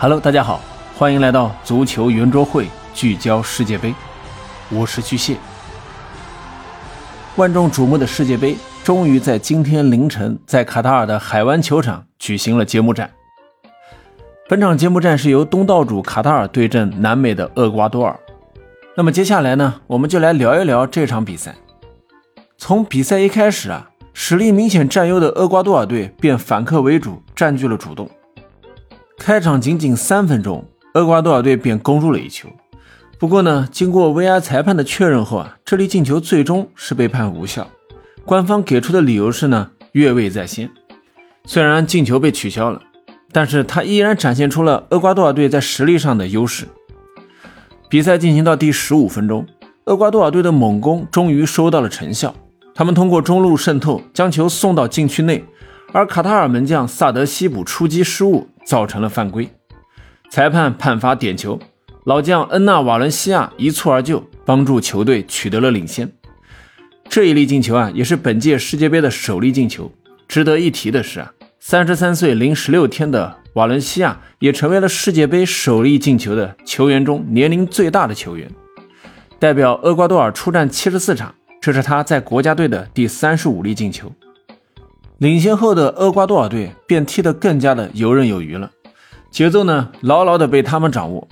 Hello，大家好，欢迎来到足球圆桌会，聚焦世界杯，我是巨蟹。万众瞩目的世界杯终于在今天凌晨在卡塔尔的海湾球场举行了揭幕战。本场揭幕战是由东道主卡塔尔对阵南美的厄瓜多尔。那么接下来呢，我们就来聊一聊这场比赛。从比赛一开始啊，实力明显占优的厄瓜多尔队便反客为主，占据了主动。开场仅仅三分钟，厄瓜多尔队便攻入了一球。不过呢，经过 VR 裁判的确认后啊，这粒进球最终是被判无效。官方给出的理由是呢，越位在先。虽然进球被取消了，但是他依然展现出了厄瓜多尔队在实力上的优势。比赛进行到第十五分钟，厄瓜多尔队的猛攻终于收到了成效，他们通过中路渗透将球送到禁区内。而卡塔尔门将萨德西卜出击失误，造成了犯规，裁判判罚点球，老将恩纳瓦伦西亚一蹴而就，帮助球队取得了领先。这一粒进球啊，也是本届世界杯的首粒进球。值得一提的是啊，三十三岁零十六天的瓦伦西亚也成为了世界杯首粒进球的球员中年龄最大的球员。代表厄瓜多尔出战七十四场，这是他在国家队的第三十五粒进球。领先后的厄瓜多尔队便踢得更加的游刃有余了，节奏呢牢牢的被他们掌握，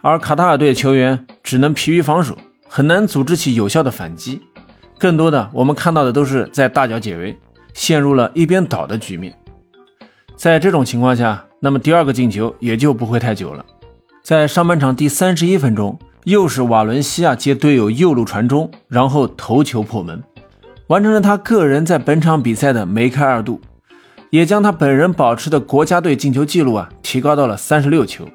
而卡塔尔队球员只能疲于防守，很难组织起有效的反击，更多的我们看到的都是在大脚解围，陷入了一边倒的局面。在这种情况下，那么第二个进球也就不会太久了，在上半场第三十一分钟，又是瓦伦西亚接队友右路传中，然后头球破门。完成了他个人在本场比赛的梅开二度，也将他本人保持的国家队进球纪录啊提高到了三十六球。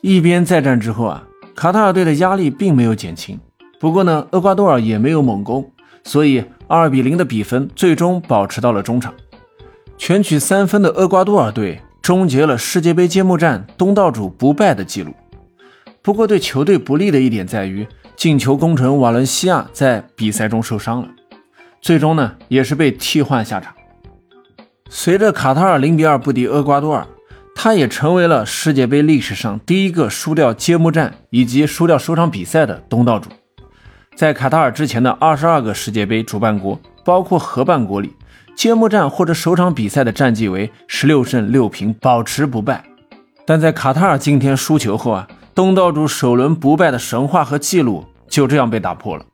一边再战之后啊，卡塔尔队的压力并没有减轻。不过呢，厄瓜多尔也没有猛攻，所以二比零的比分最终保持到了中场。全取三分的厄瓜多尔队终结了世界杯揭幕战东道主不败的记录。不过对球队不利的一点在于，进球功臣瓦伦西亚在比赛中受伤了。最终呢，也是被替换下场。随着卡塔尔零比二不敌厄瓜多尔，他也成为了世界杯历史上第一个输掉揭幕战以及输掉首场比赛的东道主。在卡塔尔之前的二十二个世界杯主办国，包括合办国里，揭幕战或者首场比赛的战绩为十六胜六平，保持不败。但在卡塔尔今天输球后啊，东道主首轮不败的神话和记录就这样被打破了。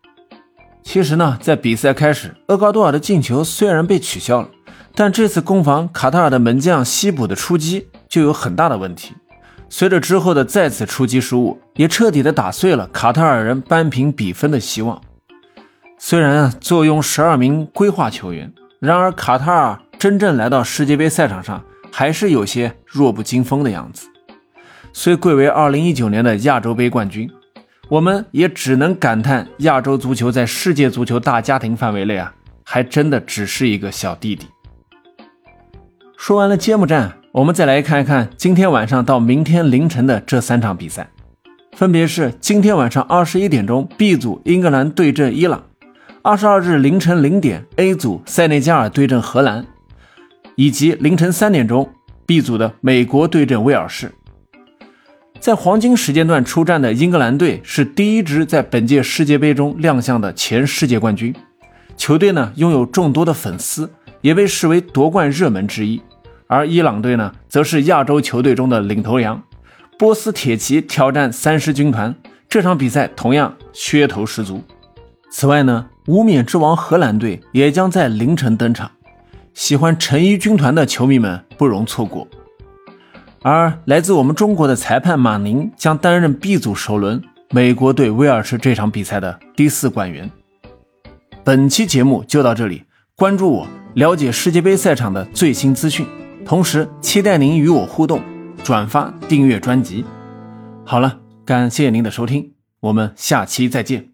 其实呢，在比赛开始，厄瓜多尔的进球虽然被取消了，但这次攻防卡塔尔的门将西卜的出击就有很大的问题。随着之后的再次出击失误，也彻底的打碎了卡塔尔人扳平比分的希望。虽然啊，坐拥十二名规划球员，然而卡塔尔真正来到世界杯赛场上，还是有些弱不禁风的样子。虽贵为二零一九年的亚洲杯冠军。我们也只能感叹，亚洲足球在世界足球大家庭范围内啊，还真的只是一个小弟弟。说完了揭幕战，我们再来看一看今天晚上到明天凌晨的这三场比赛，分别是今天晚上二十一点钟 B 组英格兰对阵伊朗，二十二日凌晨零点 A 组塞内加尔对阵荷兰，以及凌晨三点钟 B 组的美国对阵威尔士。在黄金时间段出战的英格兰队是第一支在本届世界杯中亮相的前世界冠军，球队呢拥有众多的粉丝，也被视为夺冠热门之一。而伊朗队呢，则是亚洲球队中的领头羊，波斯铁骑挑战三狮军团，这场比赛同样噱头十足。此外呢，无冕之王荷兰队也将在凌晨登场，喜欢橙衣军团的球迷们不容错过。而来自我们中国的裁判马宁将担任 B 组首轮美国对威尔士这场比赛的第四官员。本期节目就到这里，关注我，了解世界杯赛场的最新资讯，同时期待您与我互动，转发订阅专辑。好了，感谢您的收听，我们下期再见。